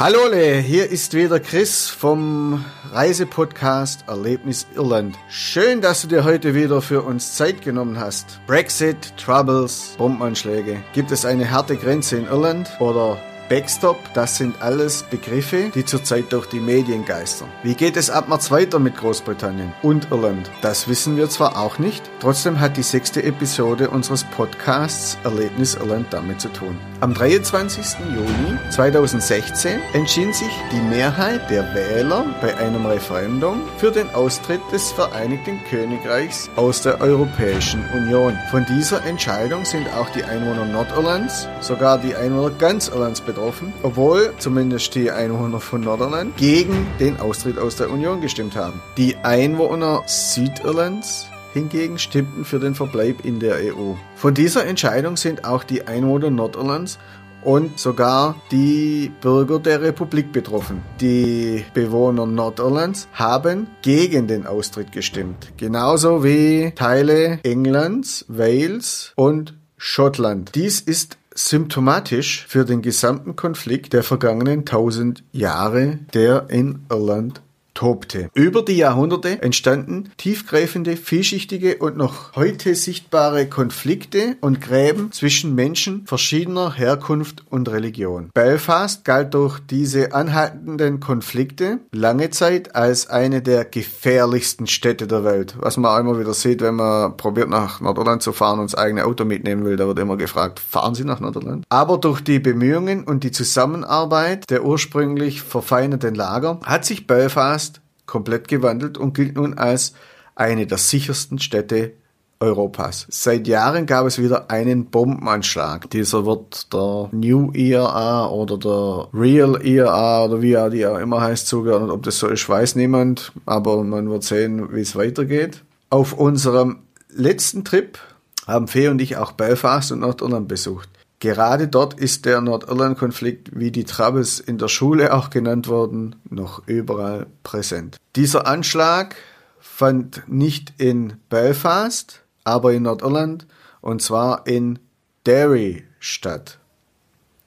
Hallo hier ist wieder Chris vom Reisepodcast Erlebnis Irland. Schön, dass du dir heute wieder für uns Zeit genommen hast. Brexit, Troubles, Bombenanschläge. Gibt es eine harte Grenze in Irland oder Backstop, das sind alles Begriffe, die zurzeit durch die Medien geistern. Wie geht es ab März weiter mit Großbritannien und Irland? Das wissen wir zwar auch nicht, trotzdem hat die sechste Episode unseres Podcasts Erlebnis Irland damit zu tun. Am 23. Juni 2016 entschied sich die Mehrheit der Wähler bei einem Referendum für den Austritt des Vereinigten Königreichs aus der Europäischen Union. Von dieser Entscheidung sind auch die Einwohner Nordirlands, sogar die Einwohner ganz Irlands betroffen betroffen, obwohl zumindest die Einwohner von Nordirland gegen den Austritt aus der Union gestimmt haben. Die Einwohner Südirlands hingegen stimmten für den Verbleib in der EU. Von dieser Entscheidung sind auch die Einwohner Nordirlands und sogar die Bürger der Republik betroffen. Die Bewohner Nordirlands haben gegen den Austritt gestimmt, genauso wie Teile Englands, Wales und Schottland. Dies ist symptomatisch für den gesamten Konflikt der vergangenen tausend Jahre, der in Irland tobte. Über die Jahrhunderte entstanden tiefgreifende, vielschichtige und noch heute sichtbare Konflikte und Gräben zwischen Menschen verschiedener Herkunft und Religion. Belfast galt durch diese anhaltenden Konflikte lange Zeit als eine der gefährlichsten Städte der Welt. Was man auch immer wieder sieht, wenn man probiert nach Nordirland zu fahren und das eigene Auto mitnehmen will, da wird immer gefragt, fahren Sie nach Nordirland? Aber durch die Bemühungen und die Zusammenarbeit der ursprünglich verfeindeten Lager hat sich Belfast komplett gewandelt und gilt nun als eine der sichersten Städte Europas. Seit Jahren gab es wieder einen Bombenanschlag. Dieser wird der New ERA oder der Real ERA oder wie er die auch immer heißt zugeordnet. Ob das so ist, weiß niemand, aber man wird sehen, wie es weitergeht. Auf unserem letzten Trip haben Fee und ich auch Belfast und Nordirland besucht. Gerade dort ist der Nordirland-Konflikt, wie die Troubles in der Schule auch genannt wurden, noch überall präsent. Dieser Anschlag fand nicht in Belfast, aber in Nordirland und zwar in Derry statt.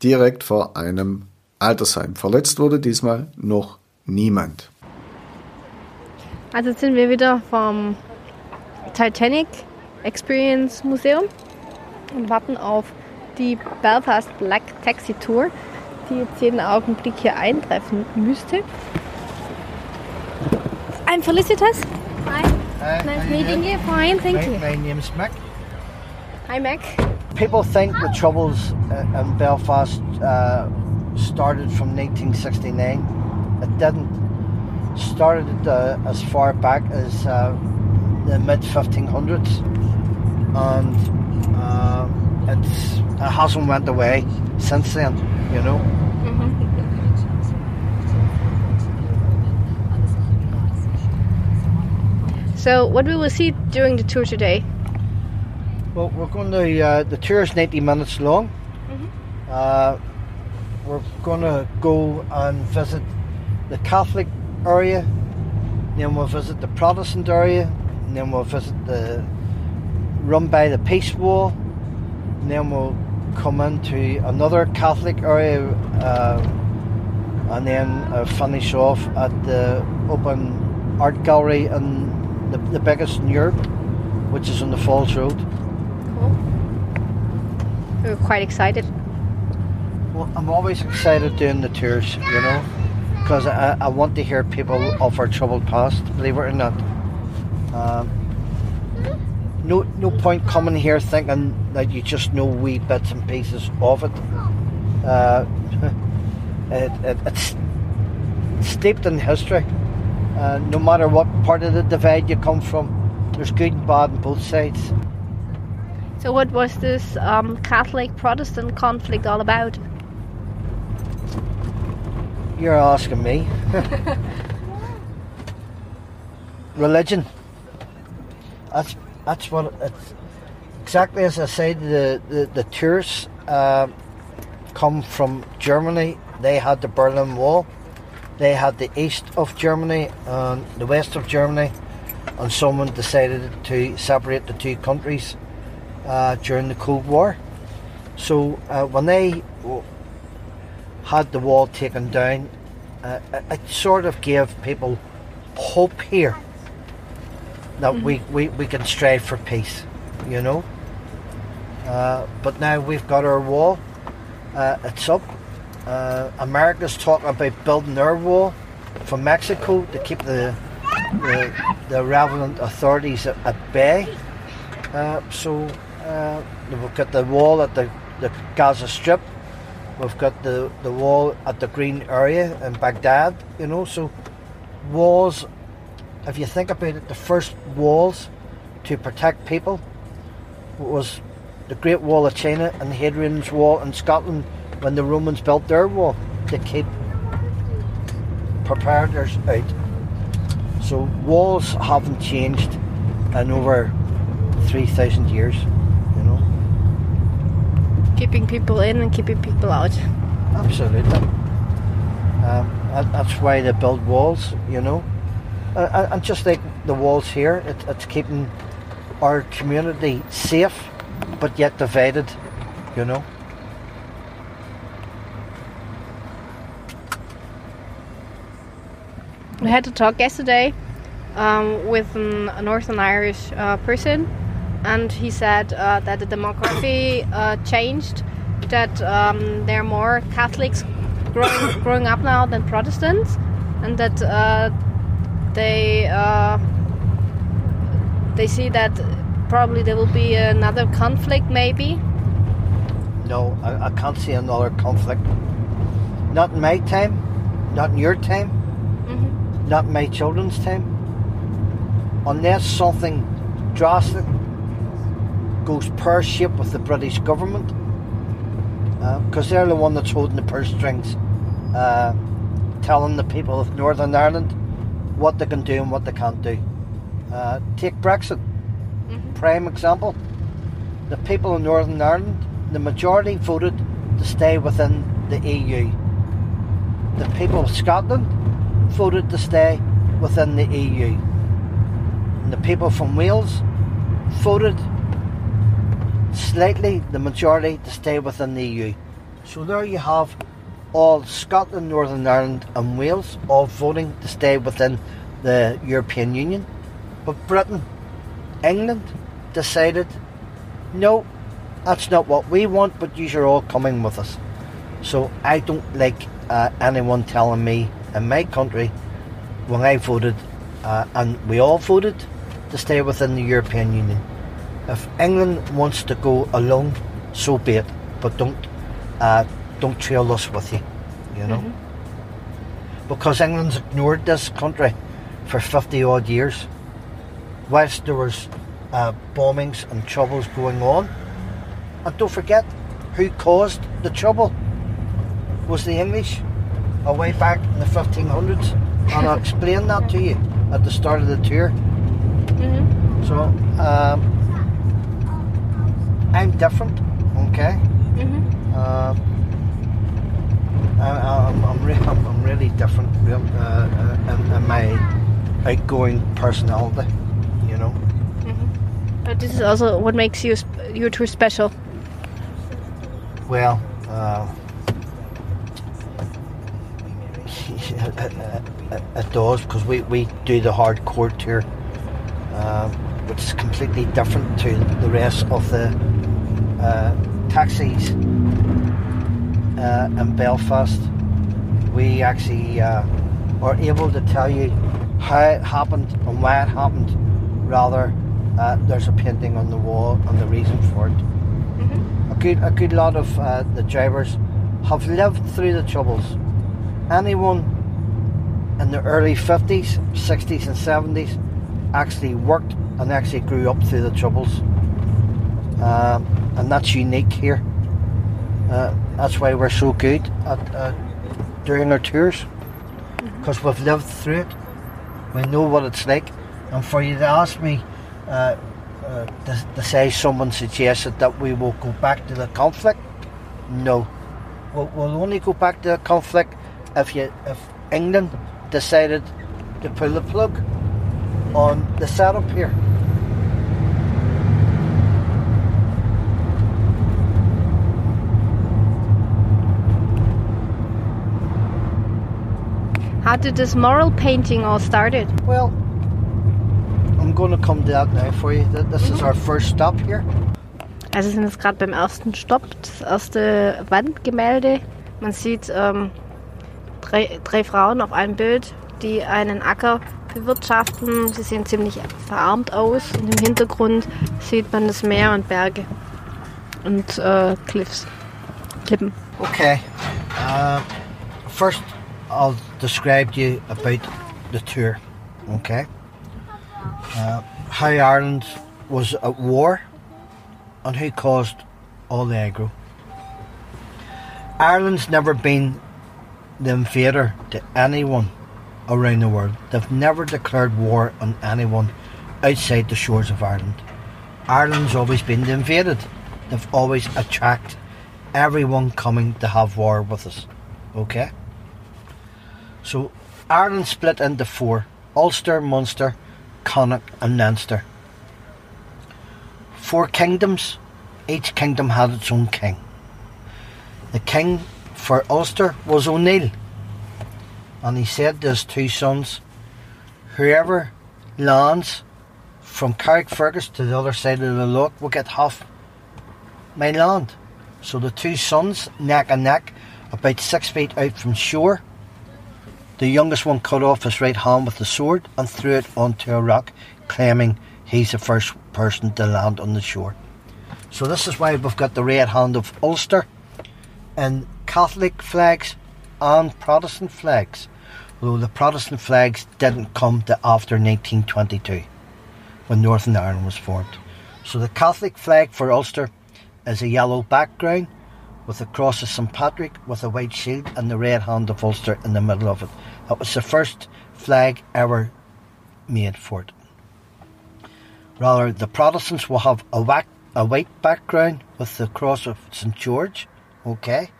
Direkt vor einem Altersheim. Verletzt wurde diesmal noch niemand. Also sind wir wieder vom Titanic Experience Museum und warten auf die Belfast Black Taxi Tour, die jetzt jeden Augenblick hier eintreffen müsste. I'm Felicitas. Hi. Hi. Nice meeting you. Fine, thank my, you. My name's Mick. Hi, Mac. People think the troubles uh, in Belfast uh, started from 1969. It didn't. Started uh, as far back as uh, the mid 1500s, and it's it hasn't went away since then. You know. So, what we will see during the tour today? Well, we're going to. Uh, the tour is 90 minutes long. Uh, we're going to go and visit the Catholic area, then we'll visit the Protestant area, and then we'll visit the run by the Peace Wall, and then we'll come into another Catholic area, uh, and then uh, finish off at the open art gallery in the, the biggest in Europe, which is on the Falls Road. Cool. We're quite excited. Well, I'm always excited doing the tours, you know, because I, I want to hear people of our troubled past, believe it or not. Um, no, no point coming here thinking that you just know wee bits and pieces of it. Uh, it, it it's steeped in history. Uh, no matter what part of the divide you come from, there's good and bad on both sides. So, what was this um, Catholic Protestant conflict all about? You're asking me. Religion. That's that's what it's exactly as I said. The the, the tourists uh, come from Germany. They had the Berlin Wall. They had the east of Germany and the west of Germany, and someone decided to separate the two countries uh, during the Cold War. So uh, when they had the wall taken down, uh, it sort of gave people hope here that we, we, we can strive for peace, you know. Uh, but now we've got our wall, uh, it's up. Uh, America's talking about building their wall from Mexico to keep the the, the relevant authorities at, at bay. Uh, so uh, we've got the wall at the, the Gaza Strip, we've got the, the wall at the Green Area in Baghdad, you know. So walls, if you think about it, the first walls to protect people was the Great Wall of China and the Hadrian's Wall in Scotland when the Romans built their wall to keep preparators out. So walls haven't changed in over 3,000 years, you know. Keeping people in and keeping people out. Absolutely. Um, that's why they build walls, you know. Uh, and just like the walls here, it, it's keeping our community safe, but yet divided, you know. We had to talk yesterday um, with an, a Northern Irish uh, person, and he said uh, that the demography uh, changed, that um, there are more Catholics growing, growing up now than Protestants, and that uh, they uh, they see that probably there will be another conflict, maybe. No, I, I can't see another conflict. Not in my time, not in your time not in my children's time. Unless something drastic goes pear shaped with the British government, because uh, they're the one that's holding the purse strings, uh, telling the people of Northern Ireland what they can do and what they can't do. Uh, take Brexit, mm-hmm. prime example. The people of Northern Ireland, the majority voted to stay within the EU. The people of Scotland voted to stay within the EU. And the people from Wales voted slightly, the majority, to stay within the EU. So there you have all Scotland, Northern Ireland, and Wales all voting to stay within the European Union. But Britain, England decided no, that's not what we want, but you are all coming with us. So I don't like uh, anyone telling me in my country, when I voted, uh, and we all voted to stay within the European Union. If England wants to go alone, so be it. But don't uh, don't trail us with you, you know. Mm-hmm. Because England's ignored this country for fifty odd years, whilst there was uh, bombings and troubles going on. And don't forget, who caused the trouble was the English away back in the 1500s, and I'll explain that to you at the start of the tour. Mm-hmm. So, um, I'm different, okay? Mm-hmm. Uh, I, am I'm, re- I'm, I'm, really different uh, uh, in, in, my outgoing personality, you know. Mm-hmm. But this is also what makes you sp- you two special. Well, uh, it, it, does because we, we do the hardcore tour, uh, which is completely different to the rest of the uh, taxis uh, in Belfast. We actually uh, are able to tell you how it happened and why it happened, rather uh, there's a painting on the wall and the reason for it. Mm-hmm. A good a good lot of uh, the drivers have lived through the troubles. Anyone in the early 50s, 60s, and 70s actually worked and actually grew up through the Troubles. Um, and that's unique here. Uh, that's why we're so good at uh, during our tours because mm-hmm. we've lived through it. We know what it's like. And for you to ask me uh, uh, to, to, say someone suggested that we will go back to the conflict, no. We'll, we'll only go back to the conflict if you if England decided to pull the plug on the setup here. How did this mural painting all started? Well, I'm going to come to that now for you. Th- This is our first stop here. Also sind jetzt gerade beim ersten Stopp, das erste Wandgemälde. Man sieht ähm, drei, drei Frauen auf einem Bild, die einen Acker bewirtschaften. Sie sehen ziemlich verarmt aus und im Hintergrund sieht man das Meer und Berge und äh, Cliffs, Klippen. Okay. Uh, first, I'll describe to you about the tour. Okay. Uh, how Ireland was at war and who caused all the aggro. Ireland's never been the invader to anyone around the world. They've never declared war on anyone outside the shores of Ireland. Ireland's always been the invaded. They've always attracted everyone coming to have war with us. Okay? So Ireland split into four Ulster, Munster, Connacht, and Leinster. Four kingdoms, each kingdom had its own king. The king for Ulster was O'Neill, and he said to his two sons, Whoever lands from Carrickfergus to the other side of the loch will get half my land. So the two sons, neck and neck, about six feet out from shore. The youngest one cut off his right hand with the sword and threw it onto a rock, claiming he's the first person to land on the shore. So this is why we've got the red hand of Ulster in Catholic flags and Protestant flags. Although the Protestant flags didn't come to after 1922 when Northern Ireland was formed. So the Catholic flag for Ulster is a yellow background with the cross of St Patrick with a white shield and the red hand of Ulster in the middle of it. That was the first flag ever made for it. Rather, the Protestants will have a, whack, a white background with the cross of St George, okay,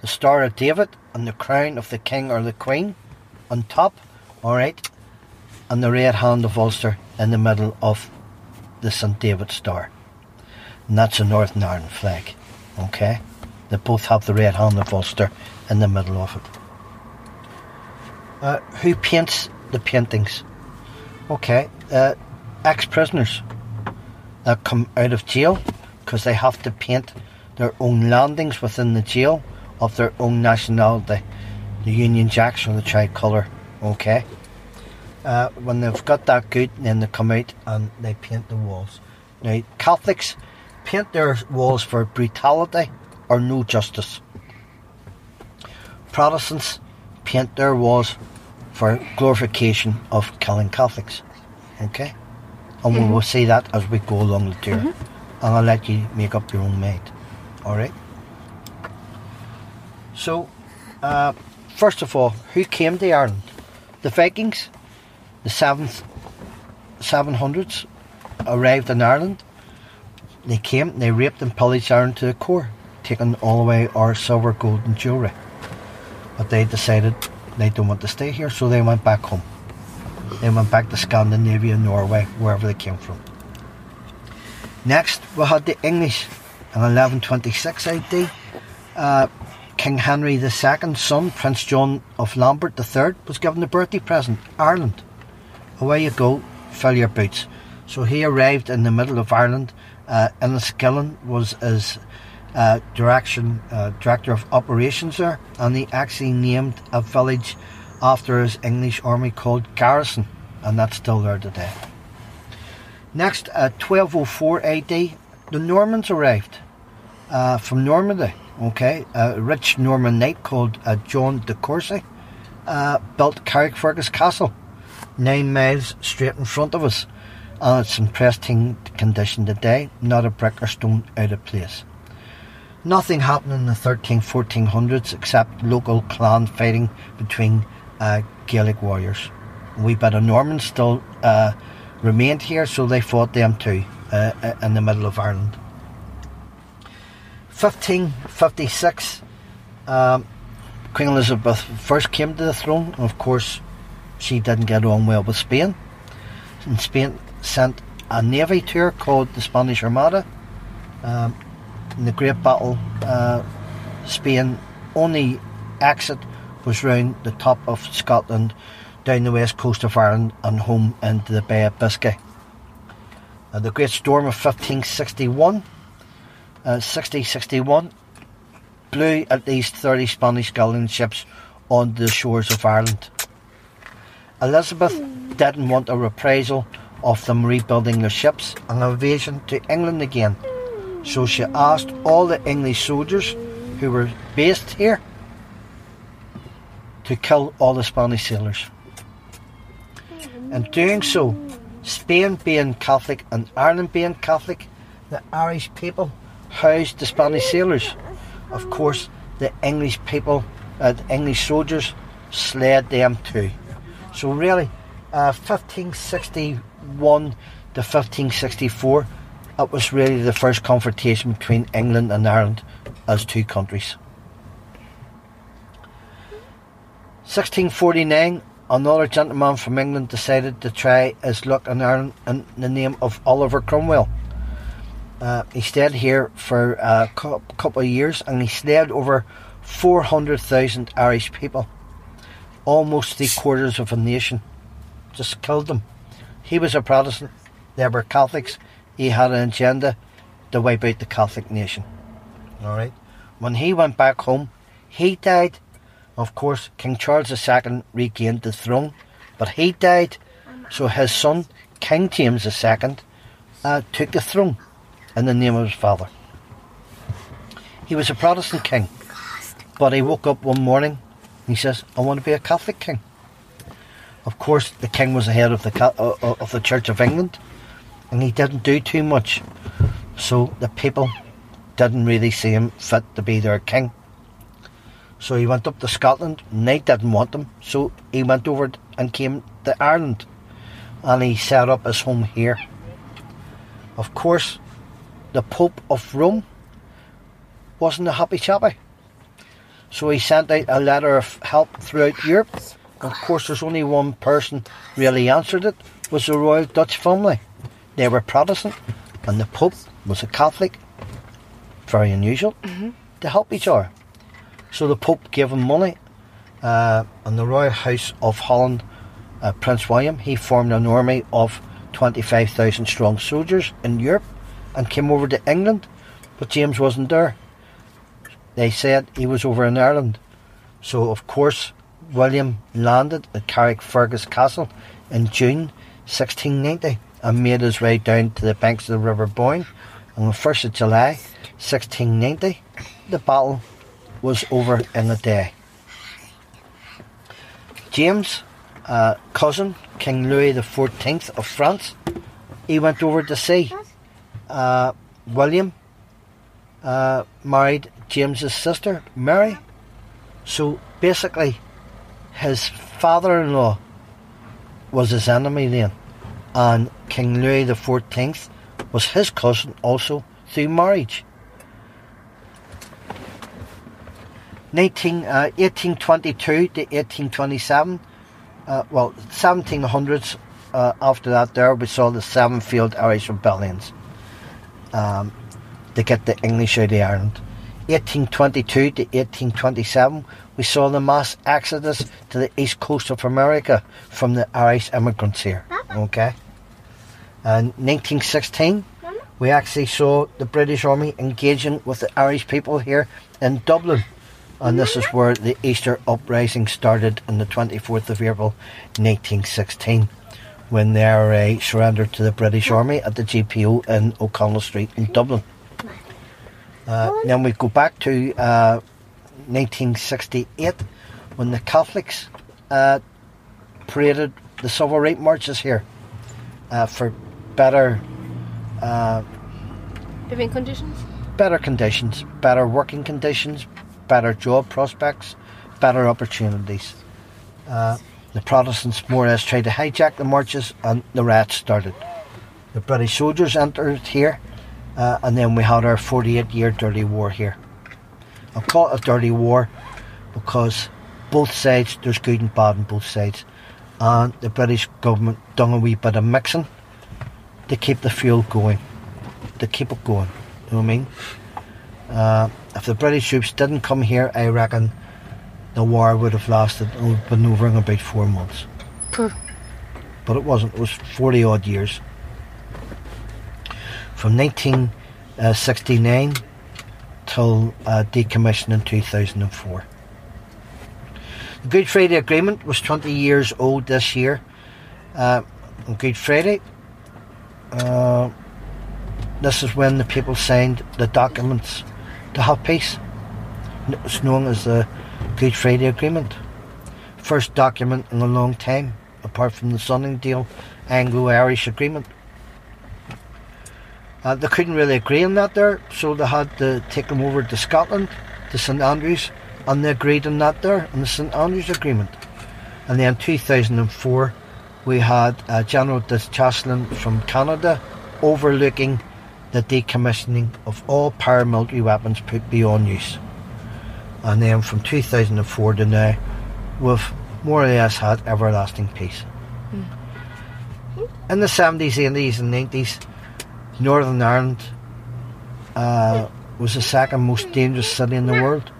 the Star of David and the crown of the King or the Queen on top, alright, and the red hand of Ulster in the middle of the St David Star. And that's a Northern Ireland flag, okay? They both have the red hand of Ulster in the middle of it. Uh, who paints the paintings? Okay, uh, ex prisoners that come out of jail because they have to paint their own landings within the jail of their own nationality, the Union Jacks or the tricolour. Okay, uh, when they've got that good, then they come out and they paint the walls. Now, Catholics paint their walls for brutality or no justice. Protestants paint their walls for glorification of killing Catholics. Okay? And we will see that as we go along the tour. And I'll let you make up your own mind. Alright? So, uh, first of all, who came to Ireland? The Vikings, the 7th, 700s, arrived in Ireland. They came, they raped and pillaged Ireland to the core, taking all away our silver, gold, and jewellery. But they decided they don't want to stay here, so they went back home. They went back to Scandinavia, Norway, wherever they came from. Next, we had the English in 1126 AD. Uh, King Henry II's son, Prince John of Lambert III, was given a birthday present, Ireland. Away you go, fill your boots. So he arrived in the middle of Ireland. Uh, Enniskillen was his uh, direction uh, director of operations there, and he actually named a village after his English army called Garrison, and that's still there today. Next, at 1204 AD, the Normans arrived uh, from Normandy. Okay, a rich Norman knight called uh, John de Courcy uh, built Carrickfergus Castle, nine miles straight in front of us, and it's in pristine condition today, not a brick or stone out of place. Nothing happened in the 13, 1400s except local clan fighting between uh, Gaelic warriors. A wee bit of Normans still uh, remained here, so they fought them too uh, uh, in the middle of Ireland. 1556, um, Queen Elizabeth first came to the throne. Of course, she didn't get on well with Spain. And Spain sent a navy to her called the Spanish Armada. Um, in the Great Battle, uh, Spain only exit was round the top of Scotland, down the west coast of Ireland, and home into the Bay of Biscay. The Great Storm of 1561, uh, 6061, blew at least 30 Spanish galleon ships onto the shores of Ireland. Elizabeth didn't want a reprisal of them rebuilding their ships, an invasion to England again. So she asked all the English soldiers who were based here to kill all the Spanish sailors. In doing so, Spain being Catholic and Ireland being Catholic, the Irish people housed the Spanish sailors. Of course, the English people, uh, the English soldiers, slayed them too. So really, uh, 1561 to 1564, it was really the first confrontation between England and Ireland as two countries. 1649, another gentleman from England decided to try his luck in Ireland in the name of Oliver Cromwell. Uh, he stayed here for a couple of years and he slayed over 400,000 Irish people, almost three quarters of a nation. Just killed them. He was a Protestant, they were Catholics. He had an agenda to wipe out the Catholic nation. Alright? When he went back home, he died of course, King Charles II regained the throne, but he died, so his son, King James II, uh, took the throne in the name of his father. He was a Protestant king, but he woke up one morning and he says, I want to be a Catholic king. Of course, the king was the head of the, uh, uh, of the Church of England, and he didn't do too much, so the people didn't really see him fit to be their king. So he went up to Scotland, and they didn't want him, so he went over and came to Ireland, and he set up his home here. Of course, the Pope of Rome wasn't a happy chappy, so he sent out a letter of help throughout Europe. Of course, there's only one person really answered it, was the royal Dutch family. They were Protestant, and the Pope was a Catholic. Very unusual mm-hmm. to help each other. So the Pope gave him money, uh, and the Royal House of Holland, uh, Prince William, he formed an army of 25,000 strong soldiers in Europe and came over to England, but James wasn't there. They said he was over in Ireland. So, of course, William landed at Carrickfergus Castle in June 1690 and made his way down to the banks of the River Boyne. On the 1st of July 1690, the battle was over in a day. James, uh, cousin, King Louis XIV of France, he went over to see. Uh, William uh, married James's sister, Mary. So basically, his father in law was his enemy then, and King Louis XIV was his cousin also through marriage. 19, uh, 1822 to 1827, uh, well, 1700s, uh, after that there we saw the seven failed Irish rebellions um, to get the English out of Ireland. 1822 to 1827 we saw the mass exodus to the east coast of America from the Irish immigrants here. Okay. And 1916 we actually saw the British Army engaging with the Irish people here in Dublin and this is where the Easter uprising started on the 24th of April 1916 when they uh, surrendered to the British Army at the GPO in O'Connell Street in Dublin. Uh, then we go back to uh, 1968 when the Catholics uh, paraded the civil rights marches here uh, for better uh, living conditions, better conditions, better working conditions, better job prospects, better opportunities. Uh, the Protestants more or less tried to hijack the marches and the riots started. The British soldiers entered here uh, and then we had our 48 year dirty war here. I call it a dirty war because both sides, there's good and bad on both sides. And the British government done a wee bit of mixing to keep the fuel going, to keep it going. You know what I mean? Uh, if the British troops didn't come here, I reckon the war would have lasted, would been over in about four months. But it wasn't, it was 40 odd years. From 1969 till uh, decommission in 2004. The Good Friday Agreement was 20 years old this year. Uh, on Good Friday, uh, this is when the people signed the documents to have peace. It's known as the Good Friday Agreement. First document in a long time, apart from the Sunningdale Anglo-Irish Agreement. Uh, they couldn't really agree on that there, so they had to take them over to Scotland, to St Andrews, and they agreed on that there, in the St Andrews Agreement. And then 2004, we had uh, General Chastelain from Canada overlooking the decommissioning of all paramilitary weapons put beyond use. And then from 2004 to now, we've more or less had everlasting peace. In the 70s, 80s, and 90s, Northern Ireland uh, was the second most dangerous city in the world,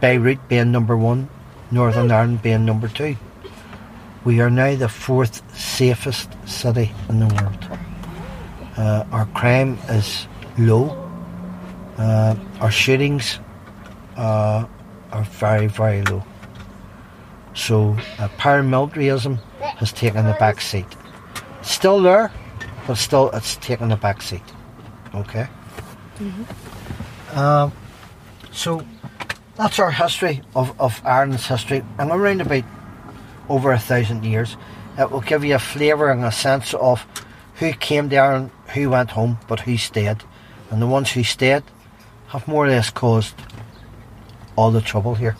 Beirut being number one, Northern Ireland being number two. We are now the fourth safest city in the world. Uh, our crime is low. Uh, our shootings uh, are very, very low. So uh, paramilitarism has taken the back seat. Still there, but still it's taken the back seat. Okay. Um, so that's our history of, of Ireland's history, and around about over a thousand years. It will give you a flavour and a sense of who came there and who went home, but who stayed. And the ones who stayed have more or less caused all the trouble here.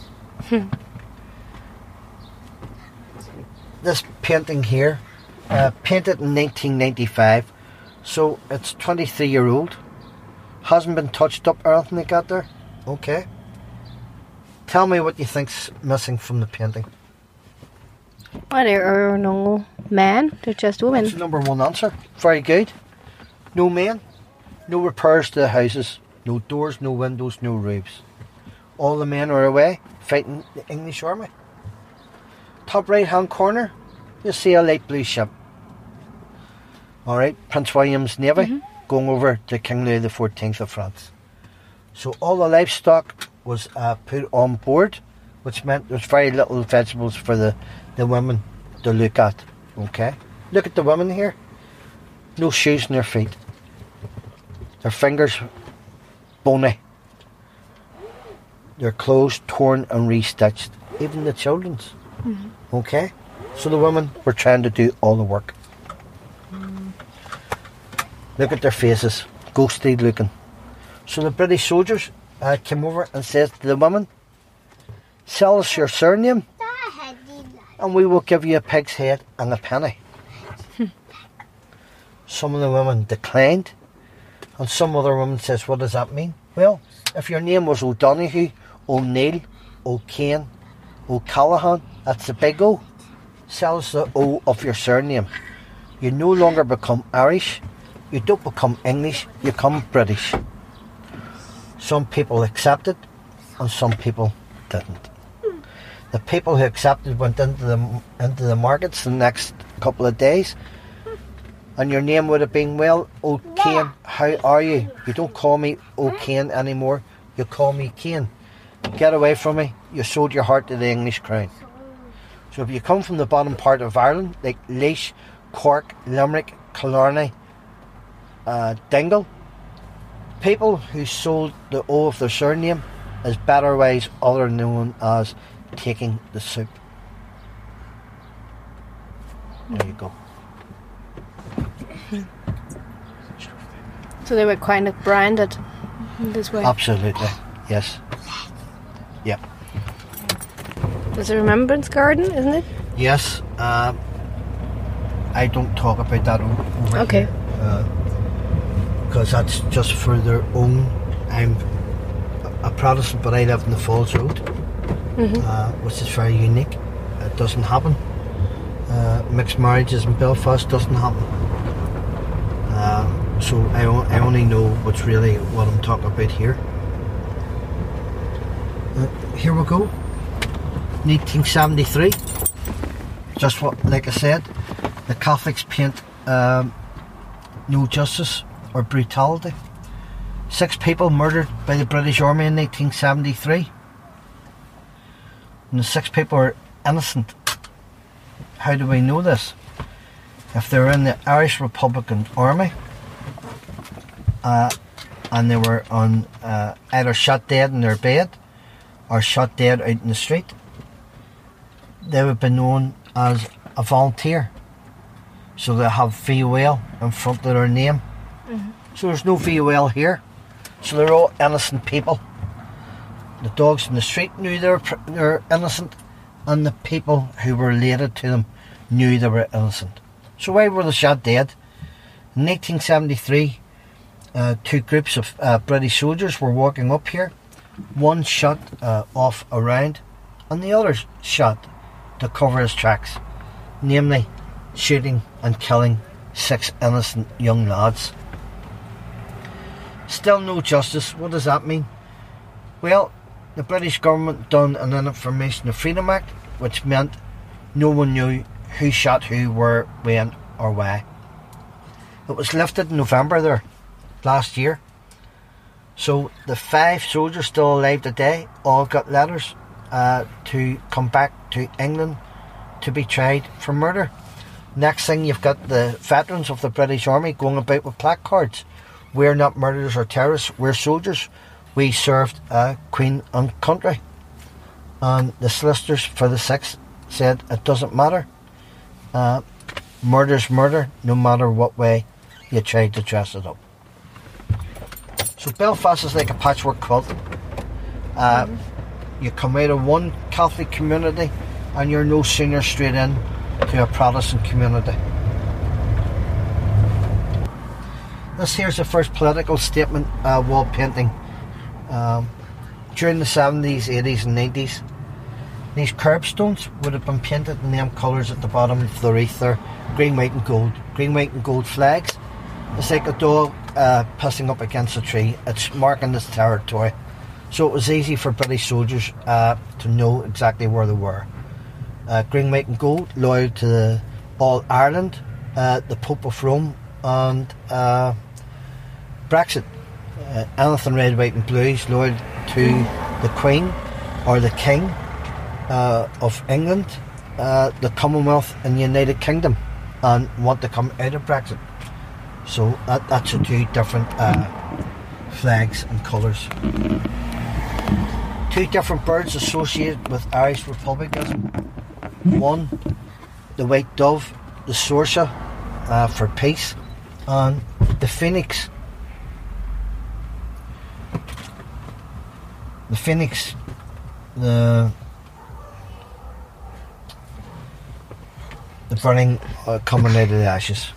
this painting here, uh, painted in 1995, so it's 23 year old. Hasn't been touched up or anything like that there. Okay. Tell me what you think's missing from the painting. Well, there are no men, they're just women. That's the number one answer. Very good. No men, no repairs to the houses, no doors, no windows, no roofs. All the men are away fighting the English army. Top right hand corner, you see a light blue ship. Alright, Prince William's Navy going over to King Louis XIV of France. So all the livestock was uh, put on board, which meant there's very little vegetables for the, the women to look at. Okay? Look at the women here. No shoes on their feet. Their fingers bony. Their clothes torn and restitched. Even the children's. Okay? So the women were trying to do all the work. Look at their faces. Ghostly looking. So the British soldiers uh, came over and said to the women, Sell us your surname and we will give you a pig's head and a penny. some of the women declined, and some other women says, "What does that mean?" Well, if your name was O'Donoghue, O'Neill, O'Kane, O'Callaghan, that's the big O. Sell us the O of your surname. You no longer become Irish. You don't become English. You become British. Some people accepted, and some people didn't. The people who accepted went into the into the markets the next couple of days, and your name would have been well, O'Kane. How are you? You don't call me O'Kane anymore. You call me Kane. Get away from me. You sold your heart to the English crown. So if you come from the bottom part of Ireland, like Laois, Cork, Limerick, Killarney, uh, Dingle, people who sold the O of their surname is better ways other known as taking the soup. There you go. So they were kind of branded in this way. Absolutely. Yes. Yep. There's a remembrance garden, isn't it? Yes. Uh, I don't talk about that over Okay. because that's just for their own. I'm a Protestant, but I live in the Falls Road, uh, which is very unique. It doesn't happen. Uh, mixed marriages in Belfast doesn't happen. Uh, so I, o- I only know what's really what I'm talking about here. Uh, here we go. 1973. Just what, like I said, the Catholics paint um, no justice or brutality. Six people murdered by the British Army in 1973. And the six people are innocent. How do we know this? If they were in the Irish Republican Army uh, and they were on uh, either shot dead in their bed or shot dead out in the street, they would be known as a volunteer. So they have VOL in front of their name. Mm-hmm. So there's no VOL here. So they're all innocent people. The dogs in the street knew they were, they were innocent, and the people who were related to them knew they were innocent. So why were they shot dead? In 1873, uh, two groups of uh, British soldiers were walking up here. One shot uh, off a round, and the other shot to cover his tracks, namely shooting and killing six innocent young lads. Still no justice. What does that mean? Well, the British government done an Information of Freedom Act, which meant no one knew who shot who, where, when, or why. It was lifted in November there, last year. So the five soldiers still alive today all got letters uh, to come back to England to be tried for murder. Next thing, you've got the veterans of the British Army going about with placards we're not murderers or terrorists, we're soldiers. We served uh, Queen and country. And the solicitors for the six said it doesn't matter. Uh, murder's murder, no matter what way you try to dress it up. So Belfast is like a patchwork quilt. Uh, mm-hmm. You come out of one Catholic community and you're no sooner straight in to a Protestant community. This here's the first political statement uh, wall painting um, during the 70s, 80s, and 90s. These curbstones would have been painted in them colours at the bottom of the wreath there green, white, and gold. Green, white, and gold flags. It's like a dog uh, pissing up against a tree, it's marking its territory. So it was easy for British soldiers uh, to know exactly where they were. Uh, green, white, and gold, loyal to the, all Ireland, uh, the Pope of Rome, and uh, Brexit. Uh, anything red, white, and blue is loyal to the Queen or the King uh, of England, uh, the Commonwealth, and the United Kingdom, and want to come out of Brexit. So that, that's the two different uh, flags and colours. Two different birds associated with Irish republicanism. One, the white dove, the sorsa uh, for peace, and the phoenix the phoenix, the the burning uh, ashes.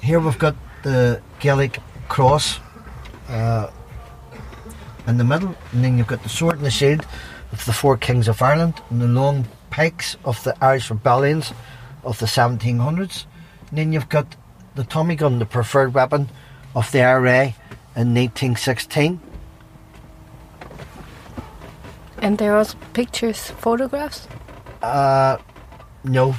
Here we've got the Gaelic cross uh, in the middle, and then you've got the sword and the shield of the four kings of Ireland, and the long pikes of the Irish rebellions of the 1700s. And then you've got the Tommy gun, the preferred weapon of the IRA in 1916. And there was pictures, photographs? Uh, no,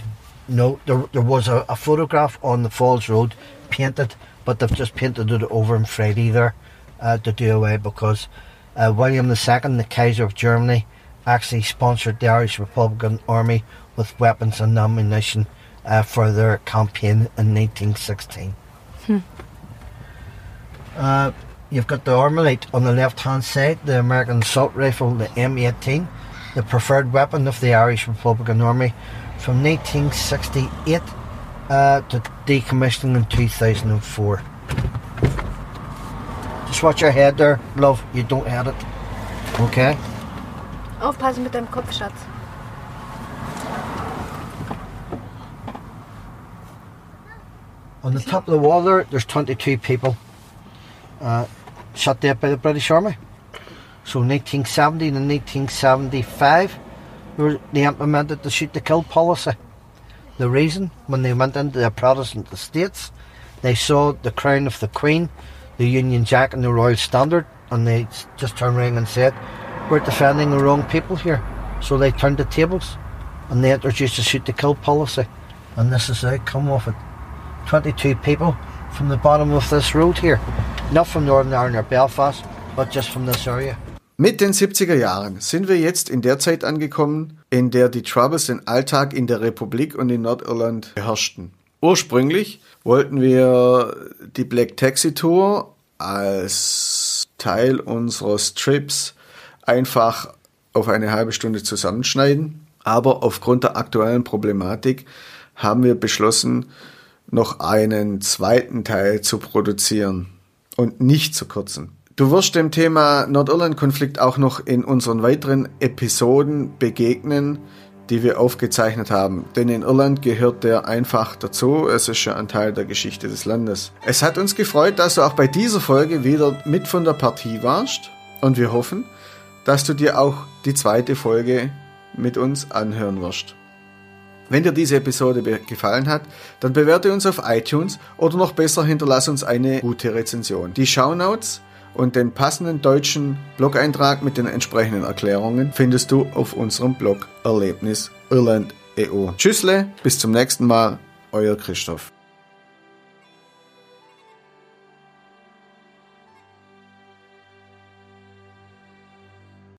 no. There, there was a, a photograph on the Falls Road painted, but they've just painted it over in Friday there uh, to do away because uh, William II, the Kaiser of Germany, actually sponsored the Irish Republican Army with weapons and ammunition uh, for their campaign in 1916. Hmm. Uh, You've got the Armalite on the left hand side, the American assault rifle, the M18, the preferred weapon of the Irish Republican Army from 1968 uh, to decommissioning in 2004. Just watch your head there, love, you don't hit it. Okay? Aufpassen mit deinem Kopf, Schatz. On the top of the wall there, there's 22 people. Uh, shot dead by the British Army. So 1970 and 1975, they implemented the shoot to kill policy. The reason, when they went into the Protestant estates, they saw the crown of the Queen, the Union Jack, and the Royal Standard, and they just turned around and said, we're defending the wrong people here. So they turned the tables and they introduced the shoot to kill policy. And this is the outcome of it. 22 people from the bottom of this road here. Not from Northern Ireland or Belfast, but just from this area. Mit den 70er Jahren sind wir jetzt in der Zeit angekommen, in der die Troubles den Alltag in der Republik und in Nordirland beherrschten. Ursprünglich wollten wir die Black Taxi Tour als Teil unseres Trips einfach auf eine halbe Stunde zusammenschneiden. Aber aufgrund der aktuellen Problematik haben wir beschlossen, noch einen zweiten Teil zu produzieren und nicht zu kürzen. Du wirst dem Thema Nordirland-Konflikt auch noch in unseren weiteren Episoden begegnen, die wir aufgezeichnet haben. Denn in Irland gehört der einfach dazu. Es ist ja ein Teil der Geschichte des Landes. Es hat uns gefreut, dass du auch bei dieser Folge wieder mit von der Partie warst. Und wir hoffen, dass du dir auch die zweite Folge mit uns anhören wirst. Wenn dir diese Episode gefallen hat, dann bewerte uns auf iTunes oder noch besser hinterlass uns eine gute Rezension. Die Shownotes und den passenden deutschen Blog-Eintrag mit den entsprechenden Erklärungen findest du auf unserem Blog Erlebnis Irland EU. Tschüssle, bis zum nächsten Mal, euer Christoph.